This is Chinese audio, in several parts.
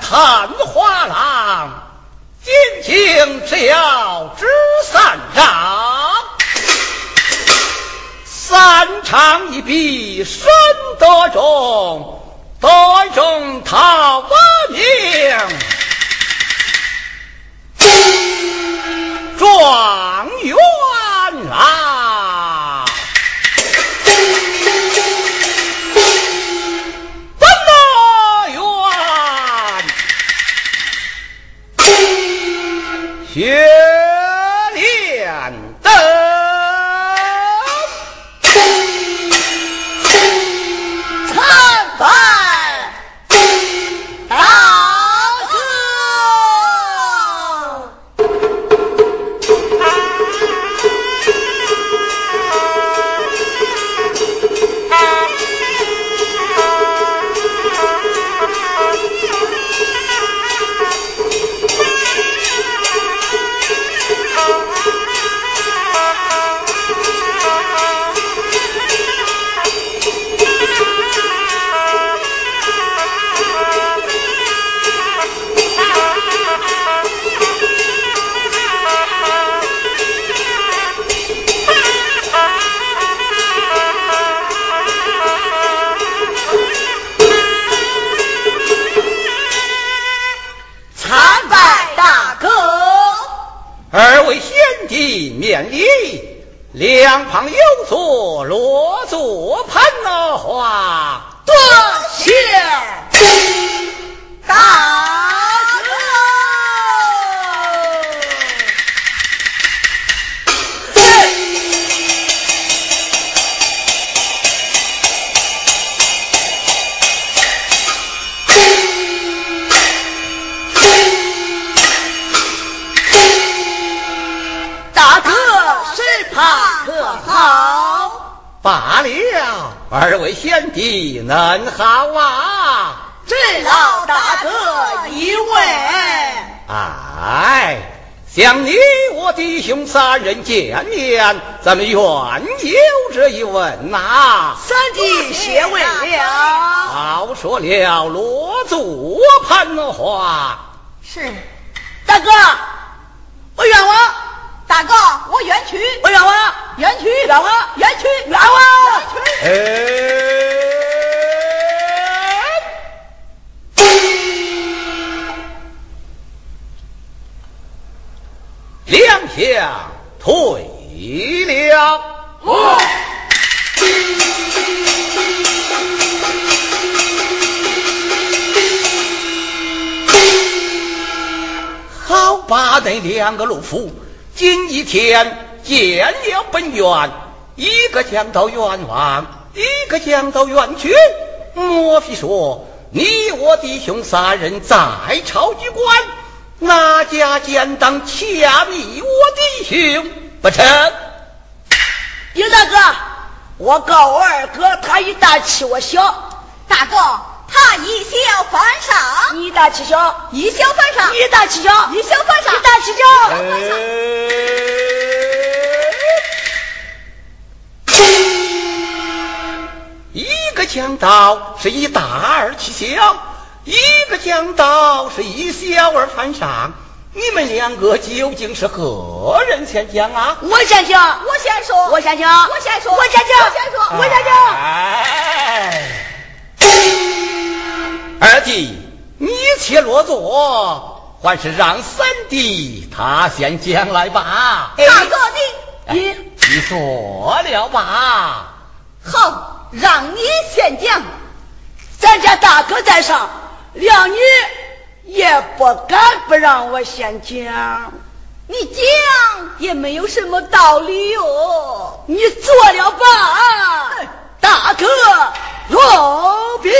探花郎，进京只要知三章，三长一笔深得中，得中讨我名。状元郎，天两旁有座罗座盘花，弟恁好啊！这老大哥一位，哎，想你我弟兄三人见面，咱们原有这一问呐、三弟谢问了。好说了，罗祖盘花，是，大哥，我冤枉。大哥，我冤屈。我冤枉，冤屈，冤枉，冤屈，冤枉，冤屈。两相退了。好把那两个路夫，今一天见了本院，一个讲到冤枉，一个讲到冤屈。莫非说你我弟兄三人在朝居官，哪家奸当掐你我弟兄不成？丁大哥，我告我二哥，他一大欺我小。大哥，他以小犯上。一大欺小，一小犯上。一大欺小，一小犯上。你大欺小。一个强盗是以大而欺小，一个讲道是一小而犯上。你们两个究竟是何人先讲啊？我先讲，我先说，我先讲，我先说，我先讲，我先说，我先讲。哎，二弟，你且落座，还是让三弟他先讲来吧。大哥你你你说了吧？好，让你先讲。咱家大哥在上，谅你也不敢不让我先讲。你讲也没有什么道理哟。你做了吧，大哥，罗宾。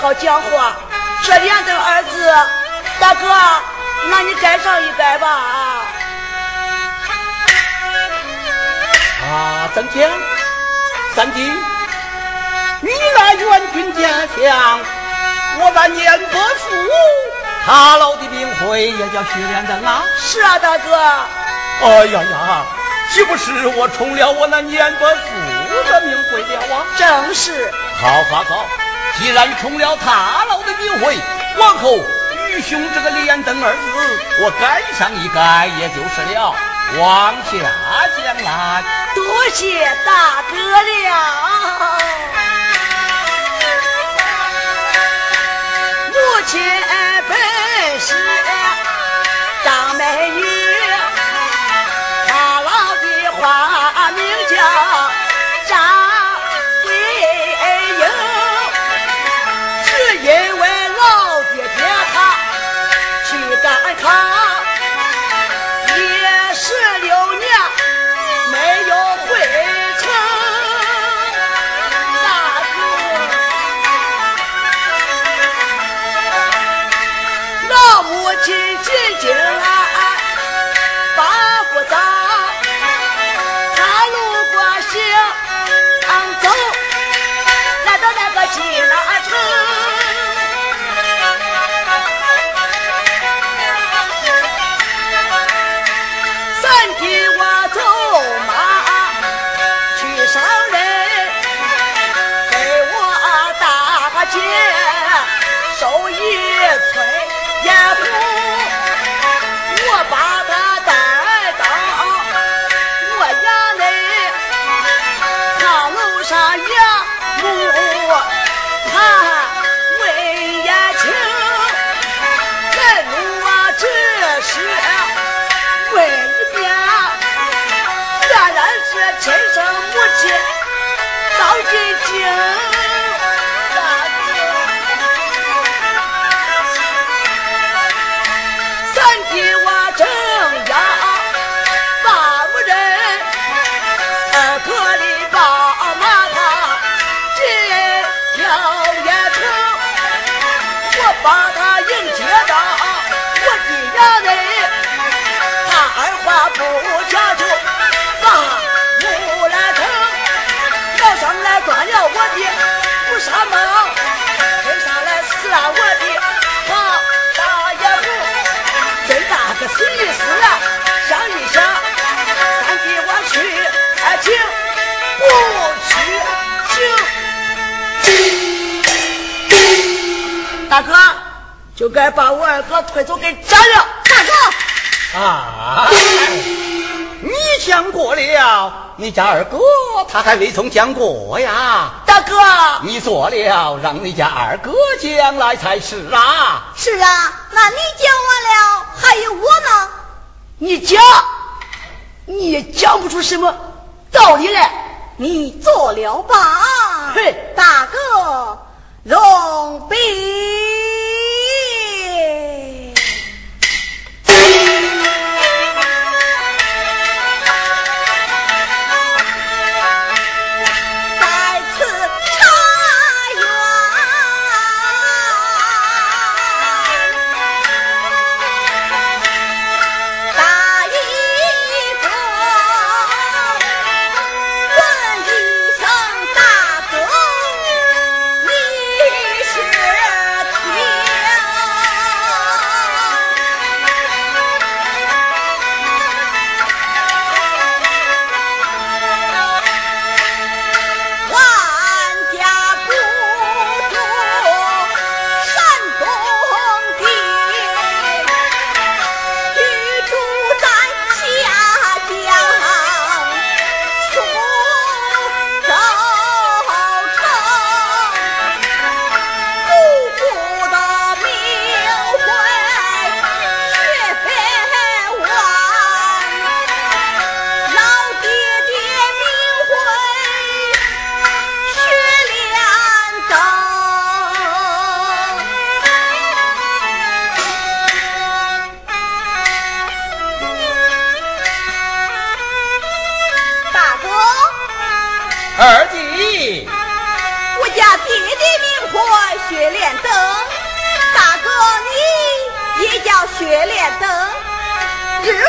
好讲话。雪莲灯儿子，大哥，那你再上一改吧。啊，曾江，三弟，你那援军家乡，我那年伯父，他老的名讳也叫雪莲灯啊。是啊，大哥。哎呀呀，岂不是我冲了我那年伯父的名讳了啊？正是。好好好，既然冲了他老的名讳，往后愚兄这个连登二字，我改上一改也就是了。往下讲来，多谢大哥了。母亲本是张美女。花名叫不觉就，放木兰藤，要上来断了我的不杀猫，真上来撕了我的好大野狗，真那个死一死啊，想一想，三弟我去还请不去请？大哥就该把我二哥推走给斩了。啊，你讲过了，你家二哥他还未曾讲过呀。大哥，你做了，让你家二哥将来才是啊。是啊，那你讲完了，还有我呢。你讲，你也讲不出什么道理来。你做了吧。嘿，大哥，容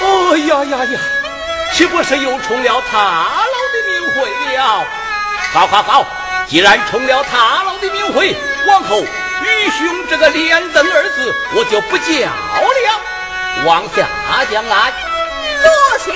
哦呀呀呀，岂不是又冲了他老的名讳了？好好好，既然冲了他老的名讳，往后愚兄这个莲灯二字我就不叫了。往下将来，多谢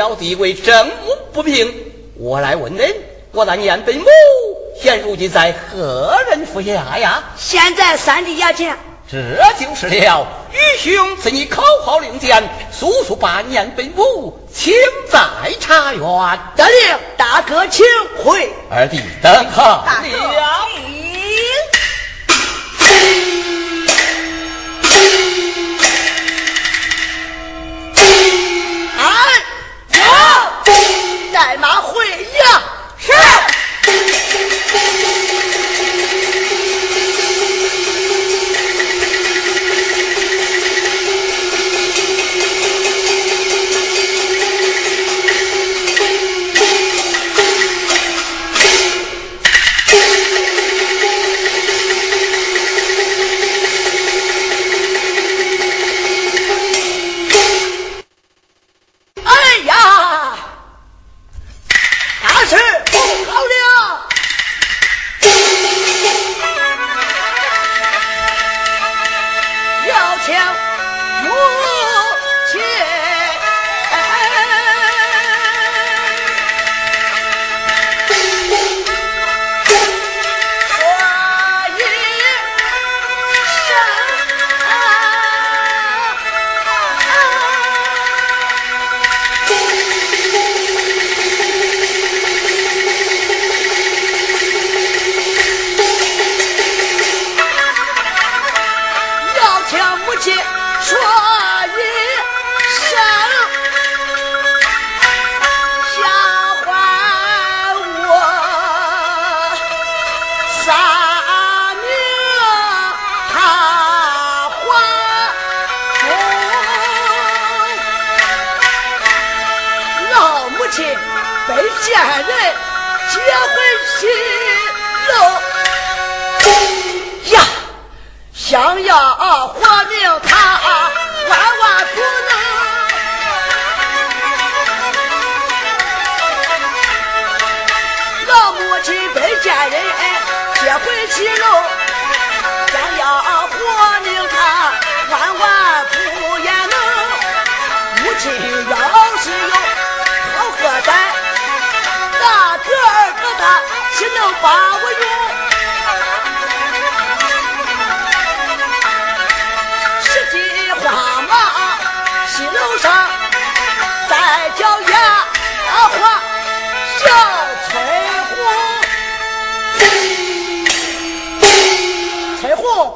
小弟为政务不平，我来问恁：我那年本母现如今在何人府下呀？现在三弟衙前。这就是了。愚兄赐你口号令箭，速速把年本母，请在茶园。得令，大哥请回。二弟等候。大哥。带马回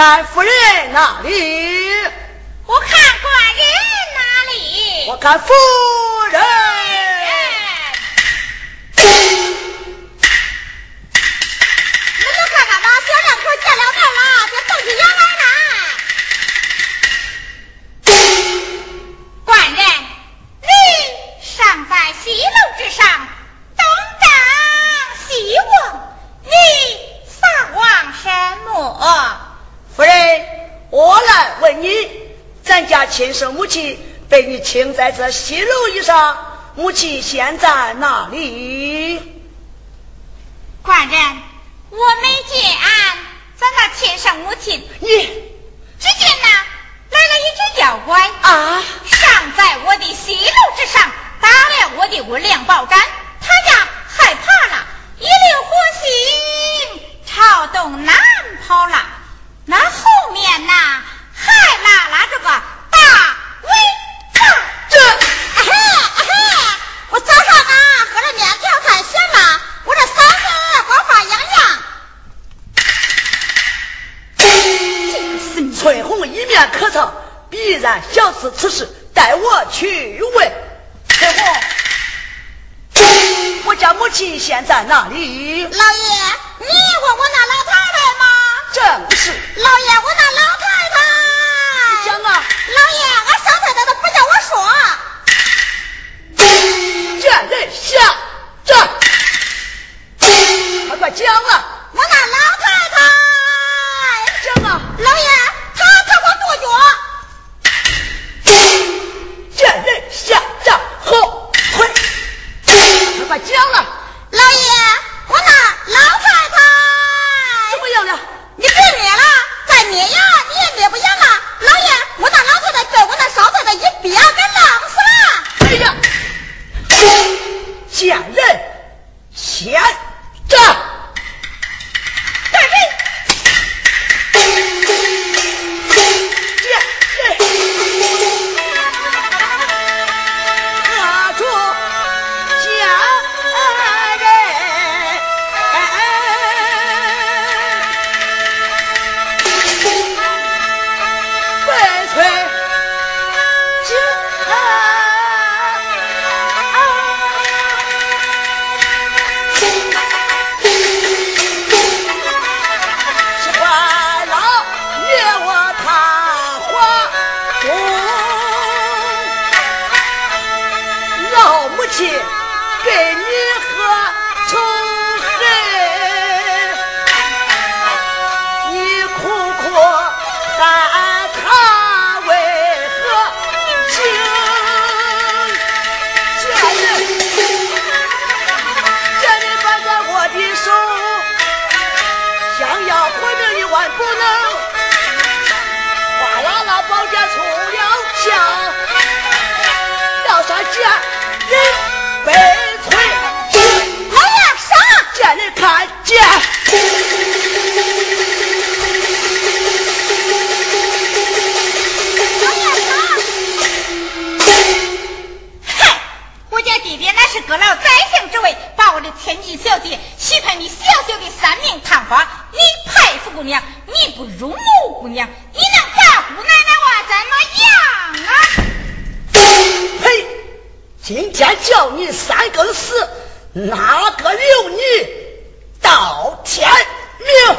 看夫人哪里？我看官人哪里？我看夫亲生母亲被你请在这西楼以上，母亲现在哪里？官人，我没见咱那亲生母亲。你只见那，来了一只妖怪啊，上在我的西楼之上，打了我的温良宝盏，想是此事，带我去问彩虹。我家母亲现在哪里？老爷，你问我那老太太吗？正是。老爷，我那老太太。讲啊。老爷，俺老太太都不叫我说。给你和仇恨你苦苦干他为何行贱人。贱人攥在我的手想要活命你万不能。哗啦啦宝剑出了鞘要杀贱人。我家弟弟那是搁了宰相之位，把我的千金小姐许配你小小的三名堂房。你佩服姑娘，你不如容姑娘。你能把姑奶奶我怎么样啊？今天叫你三更死哪个留你？到天明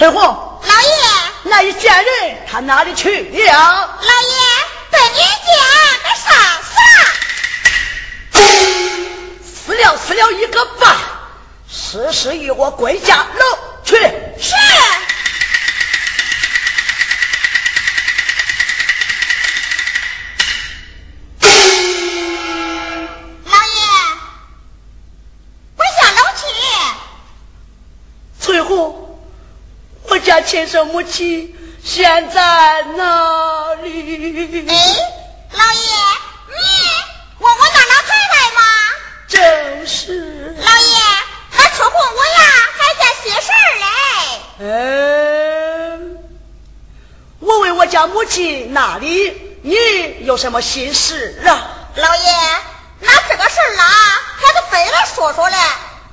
翠红，老爷，那一贱人他哪里去了？老爷，被你见给杀死了。死了死了一个半，事事与我归家楼亲生母亲现在哪里？哎，老爷，你问我那老太太吗？正是。老爷，俺出红我呀还在心事嘞。嗯，我问我家母亲哪里？你有什么心事啊？老爷，那这个事儿啊，还得非来说说嘞。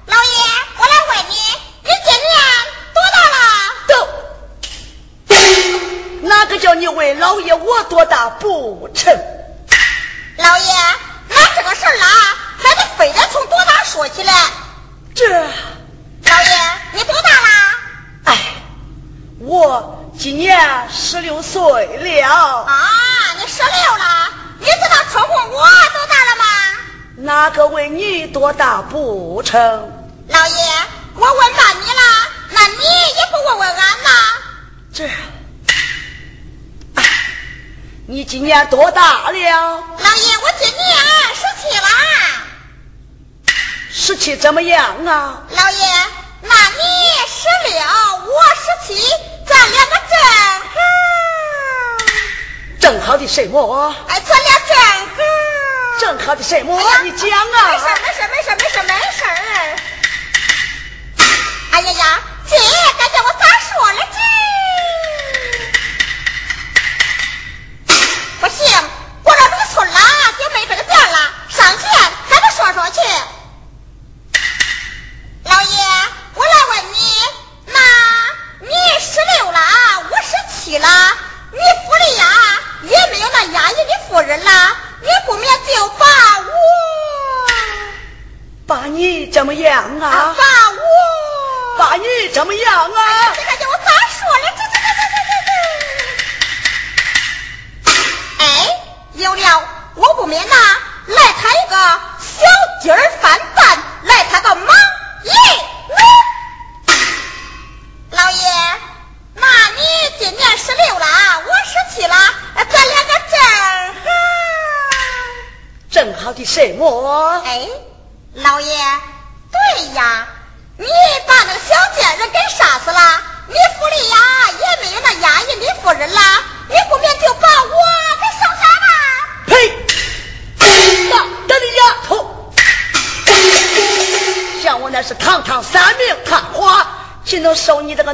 老爷，我来问你，你今年多大了？都。哪个叫你问老爷我多大不成？老爷，那这个事儿啦，还得非得从多大说起来。这，老爷，你多大啦？哎，我今年十六岁了。啊，你十六了？你知道春红我多大了吗？哪个问你多大不成？老爷，我问到你了，那你也不问问俺呐？这。你今年多大了？老爷，我今年十七了。十七怎么样啊？老爷，那你十六，我十七，咱两个正好。正好的什么？哎，咱俩正好。正好的什么？你讲啊。没事，没事，没事，没事，没事。哎呀呀，这该叫我咋说了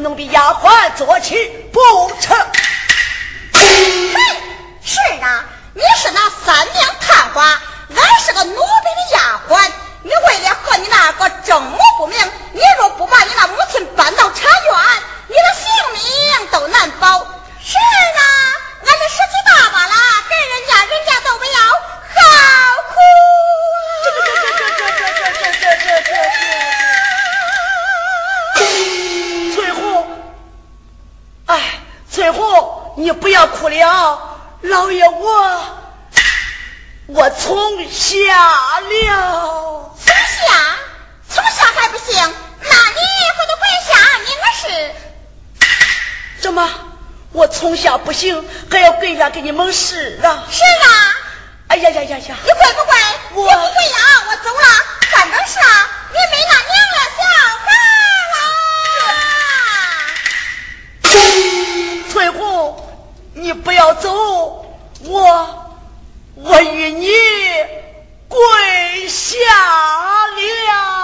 能比呀。要哭了，老爷我我从下了。从下，从下还不行，那你回头跪下，你我是。怎么？我从下不行，还要跪下给你蒙事啊？是啊。哎呀呀呀呀！你跪不跪？我不跪呀，我走了。反正是啊，你没那娘了小孩翠红，不要走，我我与你跪下了。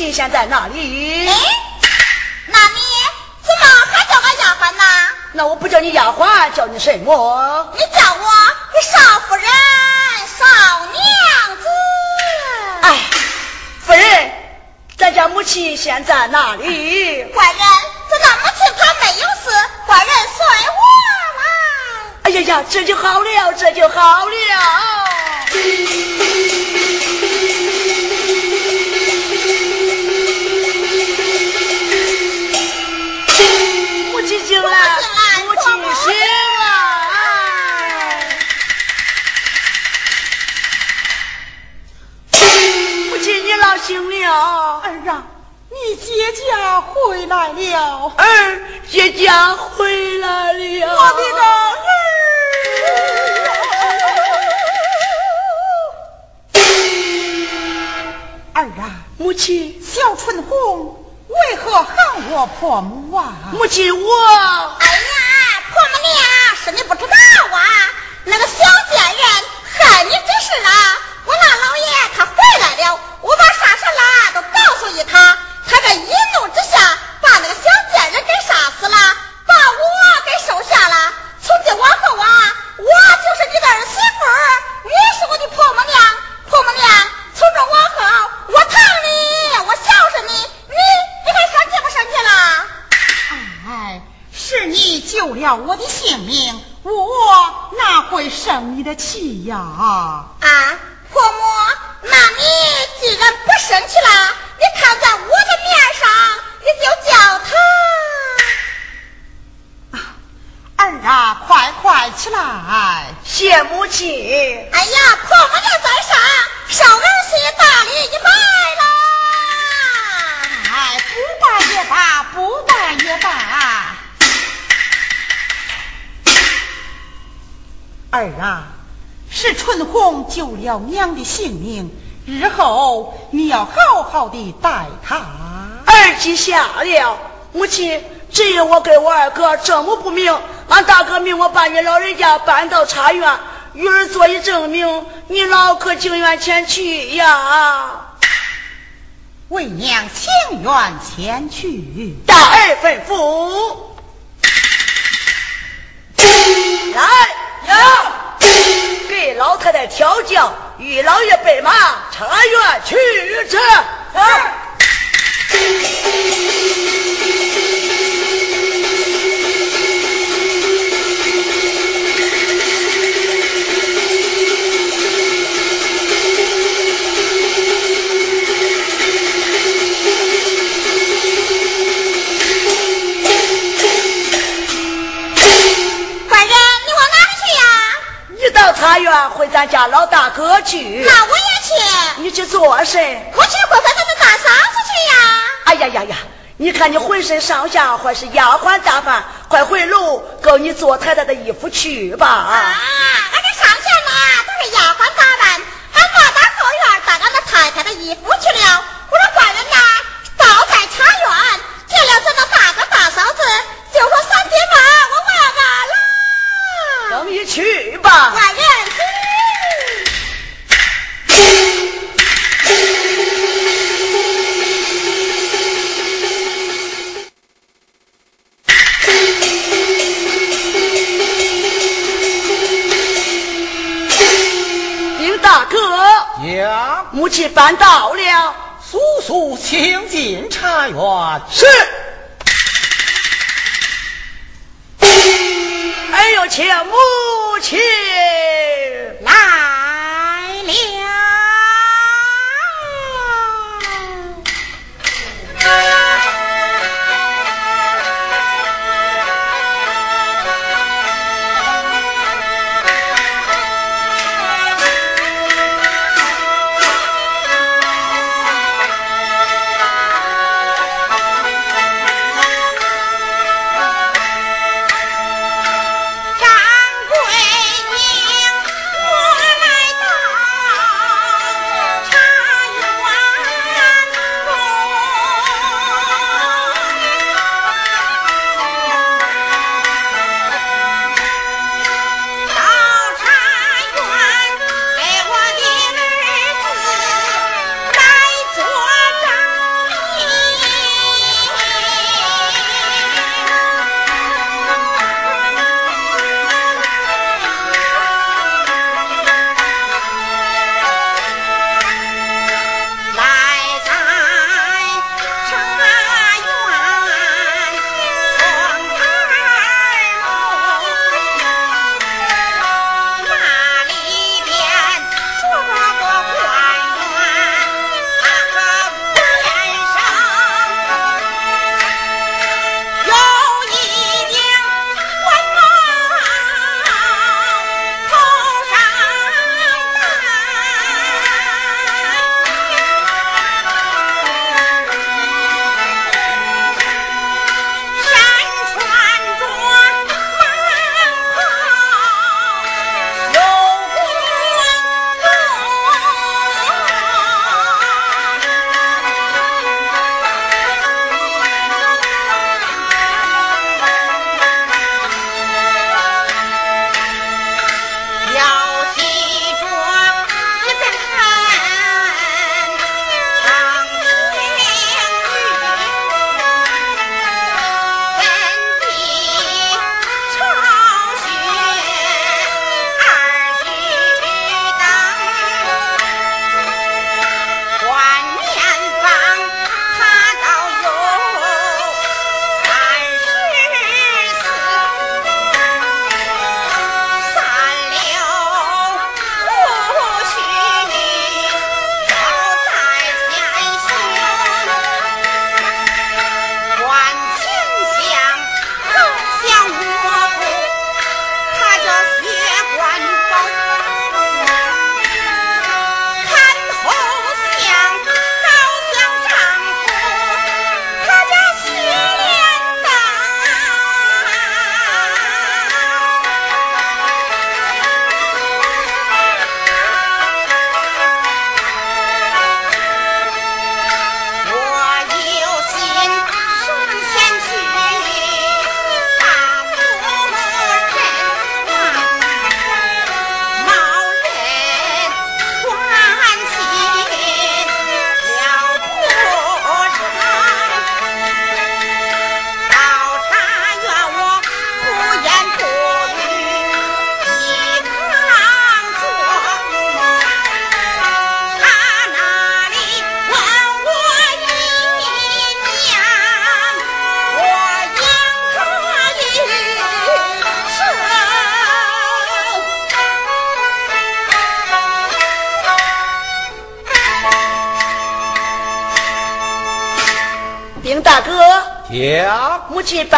俺家母亲现在哪里？哎，那你怎么还叫俺丫鬟呢？那我不叫你丫鬟，叫你什么？你叫我少夫人、少娘子。哎，夫人，咱家母亲现在哪里？官人，咱家母亲她没有事，官人随我来。哎呀呀，这就好了，这就好了。家回来了。儿，姐家回来了。我的个儿！儿啊，母亲，小春红为何喊我婆母啊？母亲，我……哎呀，婆母娘，是你不知道啊，那个小贱人害你这事啊！我那老爷他回来了，我把啥事啦都告诉于他，他这一怒之下把那个小贱人给杀死了，把我给收下了。从今往后啊，我就是你的儿媳妇，你是我的婆母娘，婆母娘。从这往后，我疼你，我孝顺你，你你还生气不生气了？哎，是你救了我的性命，我哪会生你的气呀？啊，婆母，那你既然不生气了，你看在我的面上，你就叫他。儿啊，快快起来，谢母亲。哎呀，婆母娘在上，少儿媳大礼一拜啦。哎，不拜也罢，不拜也罢。儿啊。是春红救了娘的性命，日后你要好好的待她。儿记下了，母亲，只因我跟我二哥这么不明，俺大哥命我把你老人家搬到茶园，与儿做一证明，你老可情愿前去呀？为娘情愿前去。大儿吩咐，来老太太调教，与老爷备马，茶园去之。到茶园回咱家老大哥去，那我也去。你去做甚？我去回回咱们大嫂子去呀。哎呀呀呀！你看你浑身上下还是丫鬟打扮，快回楼够你做太太的衣服去吧。啊，到了，速速请进茶园。是。哎呦，请母亲来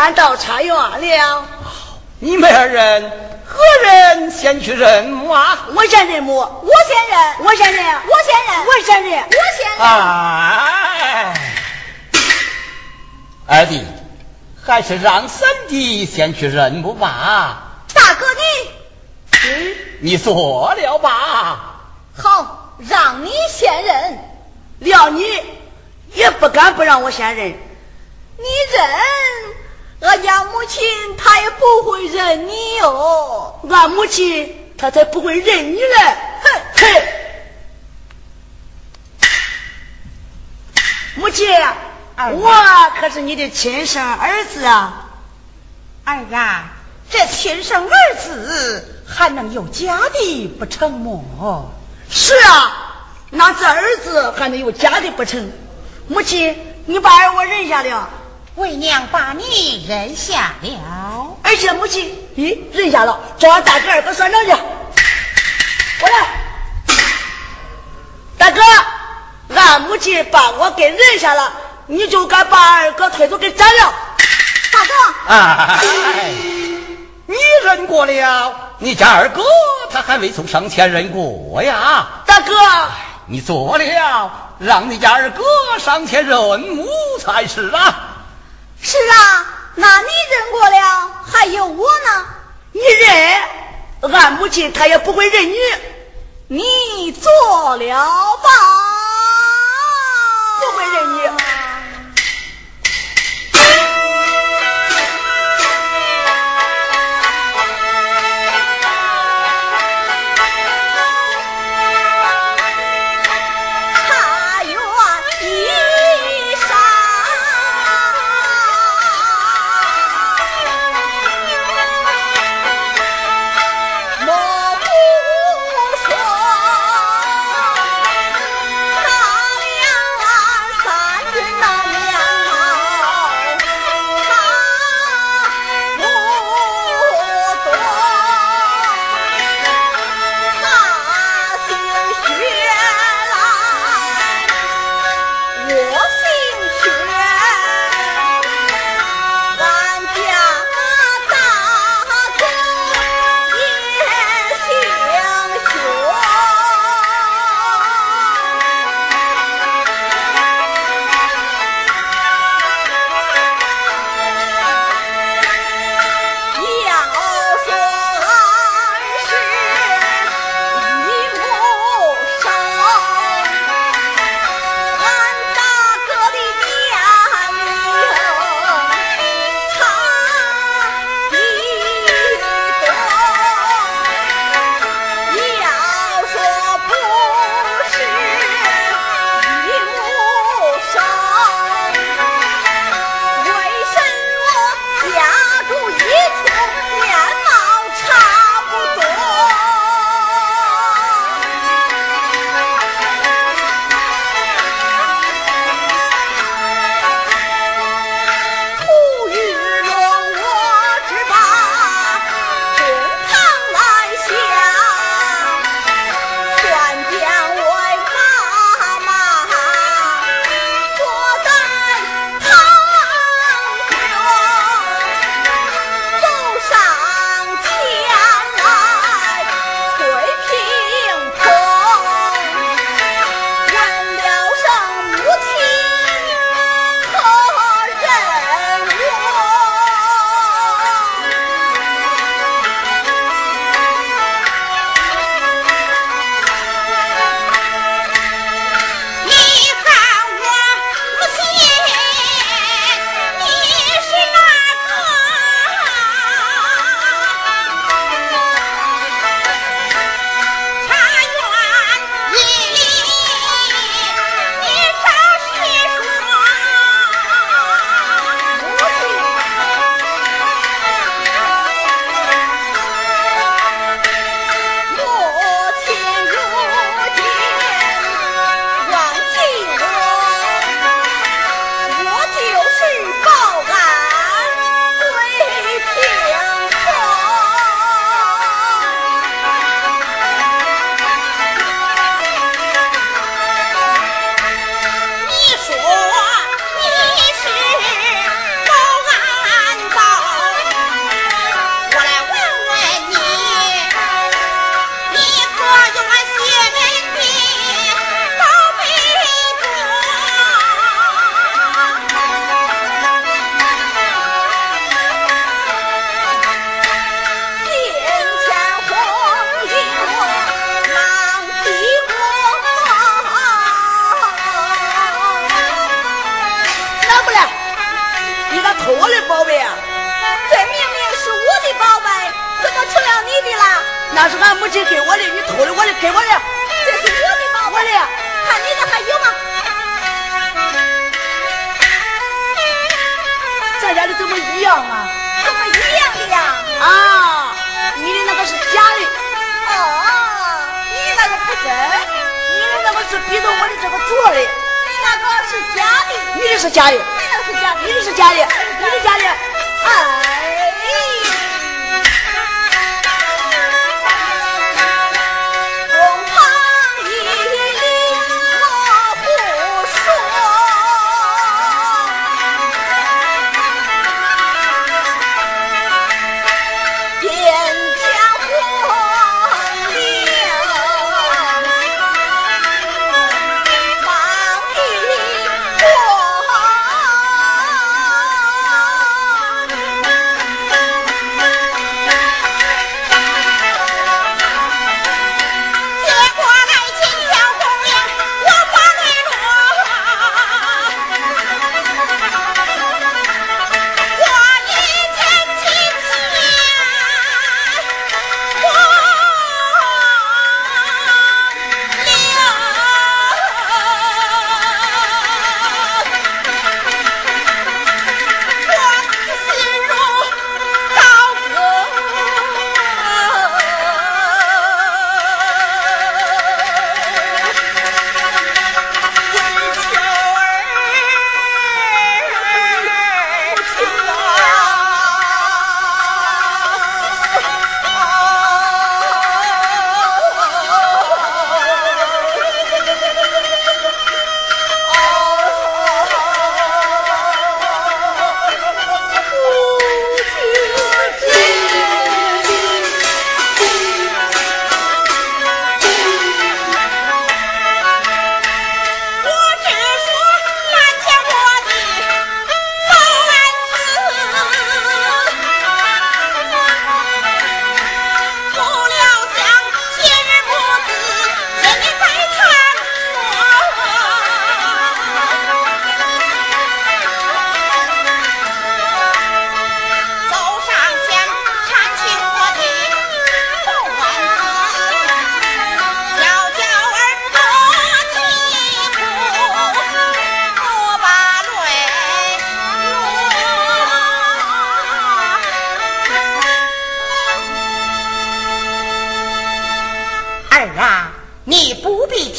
母亲搬到茶园了。你们二人何人先去认母啊？我先认母，我先认，我先认，我先认，我先认，我先认。哎，二弟，还是让三弟先去认母吧。大哥你，你做了吧。好，让你先认。料你也不敢不让我先认。你认。俺家母亲她也不会认你哦，俺母亲她才不会认你嘞！哼哼，母亲，我可是你的亲生儿子啊！儿啊，这亲生儿子还能有假的不成么？是啊，那这儿子还能有假的不成？母亲，你把儿我认下了。为娘把你认下了，而且母亲，咦，认下了，找俺大哥二哥算账去。过来，大哥，俺母亲把我给认下了，你就该把二哥推出给斩了。大哥，哎，你认过了，你家二哥他还未从上前认过呀。大哥，你做了，让你家二哥上前认母才是啊。是啊，那你认过了，还有我呢。你认，俺母亲她也不会认你。你做了吧，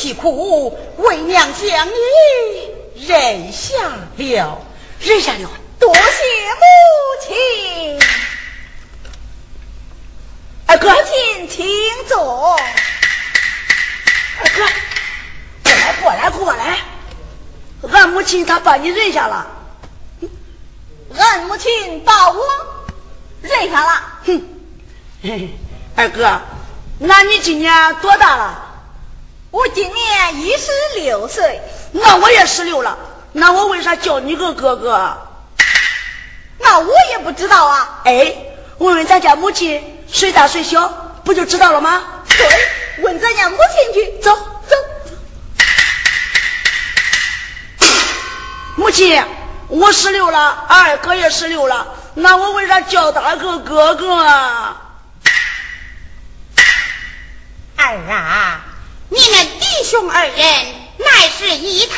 其苦，为娘将你忍下了，忍下了，多谢母亲。二哥，请请坐。二哥，过来过来过来，俺母亲她把你认下了。俺母亲把我认下了。哼，二哥，那你今年多大了？我今年一十六岁。那我也十六了，那我为啥叫你个哥哥？那我也不知道啊。哎，问问咱家母亲谁大谁小，不就知道了吗？对，问咱家母亲去。走走。母亲，我十六了，二哥也十六了，那我为啥叫他个哥哥啊？儿啊，你们弟兄二人乃是一胎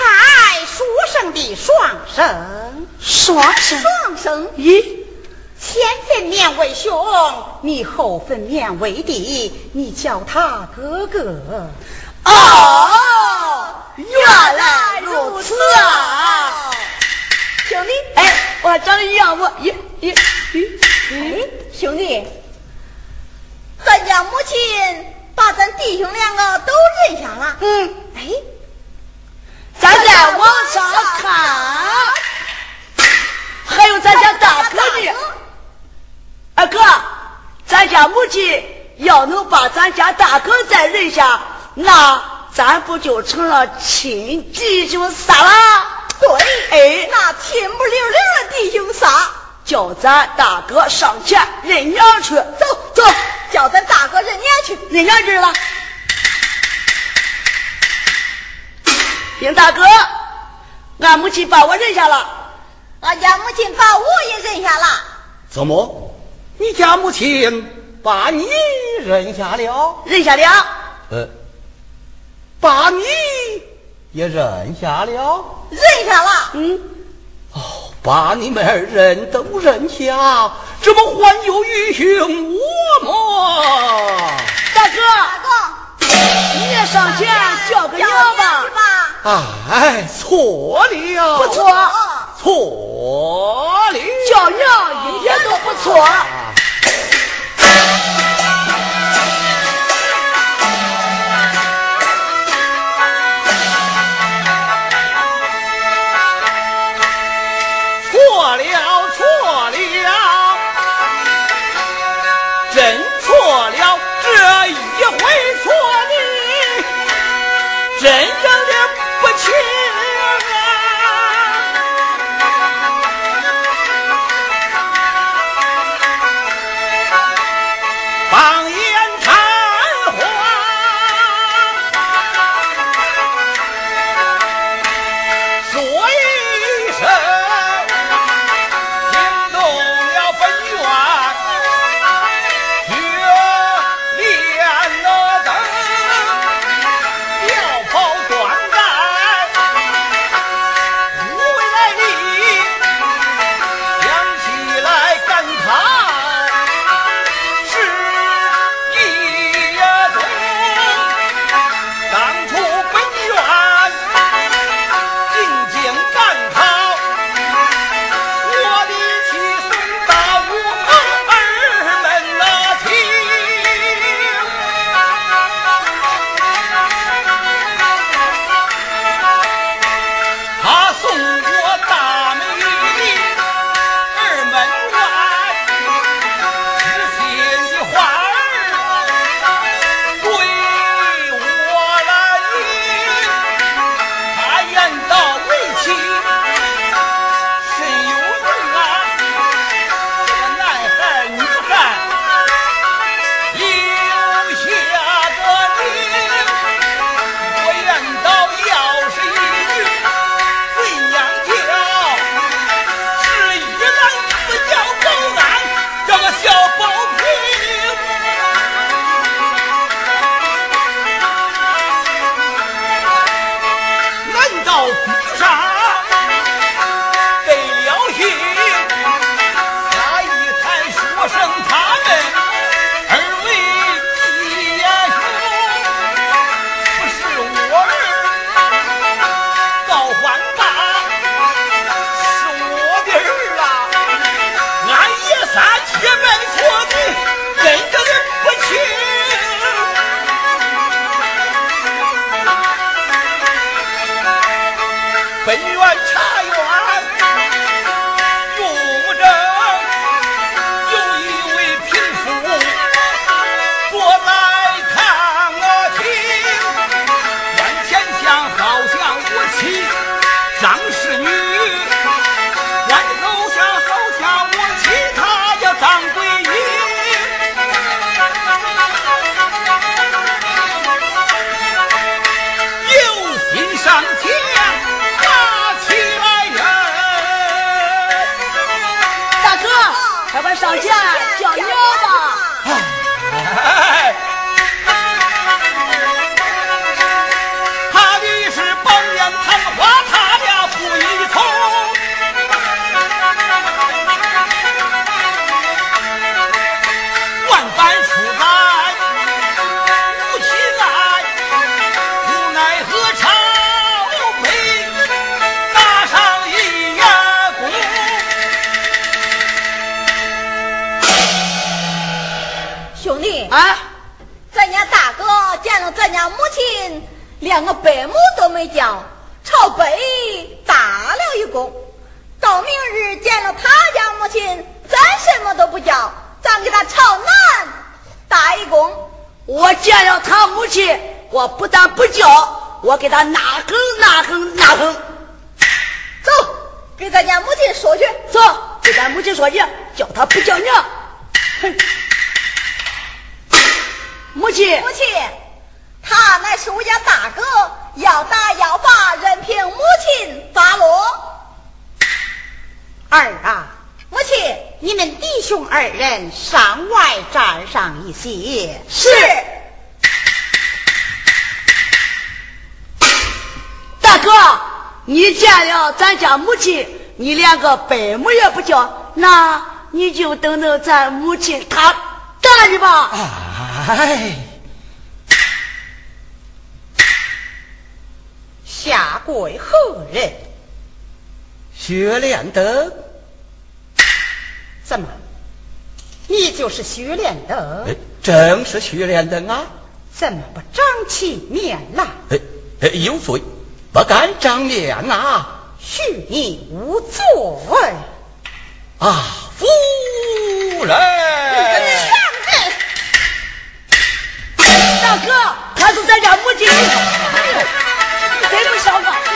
书生的双生，双生，双生。咦，前分面为兄，你后分面为弟，你叫他哥哥。哦，原来如此啊！兄弟，哎，我还长得一样不？咦咦咦！哎，兄弟，咱家母亲把咱弟兄两个都认下了。嗯，哎，咱再往上看，还有咱家大哥的。二哥，咱家母亲要能把咱家大哥再认下。那咱不就成了亲弟兄仨了？对，哎，那亲不溜溜的弟兄仨，叫咱大哥上前认娘去。走走，叫咱大哥认娘去。认娘去了。丁大哥，俺母亲把我认下了，俺家母亲把我也认下了。怎么？你家母亲把你认下了，认下了。呃，把你也认下了，认下了。嗯。哦，把你们二人都认下，怎么还有余兄我吗？大哥，大哥，你也上前叫个娘吧。哎，错了，不错，错了，叫娘一点都不错。兄咱家母亲，你连个伯母也不叫，那你就等着咱母亲她干你吧。哎。下跪何人？薛连德。怎么？你就是薛连德？正是薛连德啊！怎么不长起面来？哎，有罪，不敢长面啊！许你无作为啊！夫人，大哥，他是咱家母亲。谁不像话！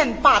整了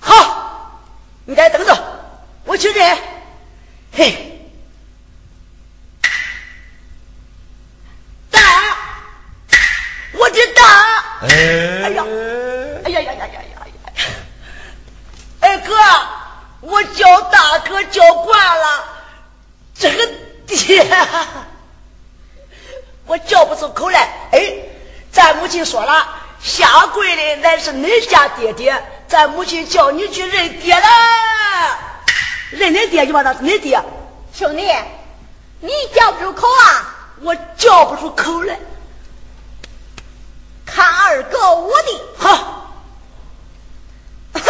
好，你在等着，我去认。嘿，大，我的大，哎呀，哎呀呀呀呀呀呀，哎哥。我叫大哥叫惯了，这个爹，我叫不出口来。哎，咱母亲说了，下跪的乃是恁家爹爹，咱母亲叫你去认爹了，认恁爹就把他是恁爹。兄弟，你叫不出口啊？我叫不出口来。看二哥我的，好，哼，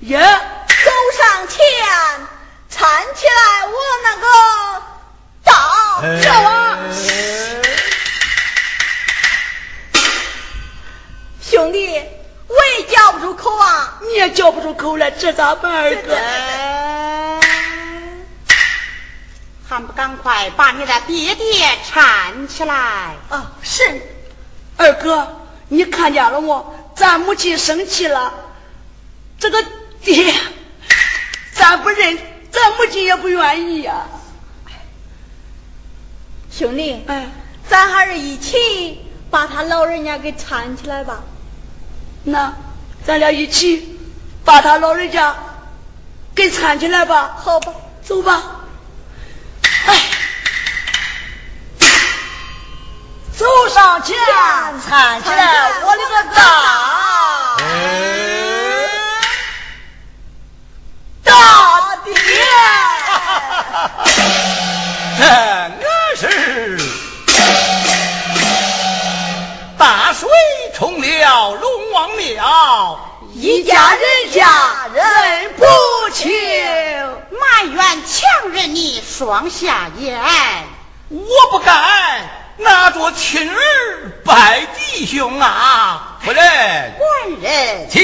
耶。走上前，搀起来我那个大舅啊！出口啊！你也叫不出口来，这咋办？二哥，还不赶快把你的爹爹搀起来？啊，是。二哥，你看见了我？咱母亲生气了，这个爹。咱不认，咱母亲也不愿意呀。兄弟，哎，咱还是一起把他老人家给搀起来吧。那，咱俩一起把他老人家给搀起来吧。好吧。走吧。哎，走上前，搀起来我的个大大通了龙王庙，一家人家人不亲，埋怨强人你双下眼，我不敢拿着亲儿拜弟兄啊，夫人。官人。亲。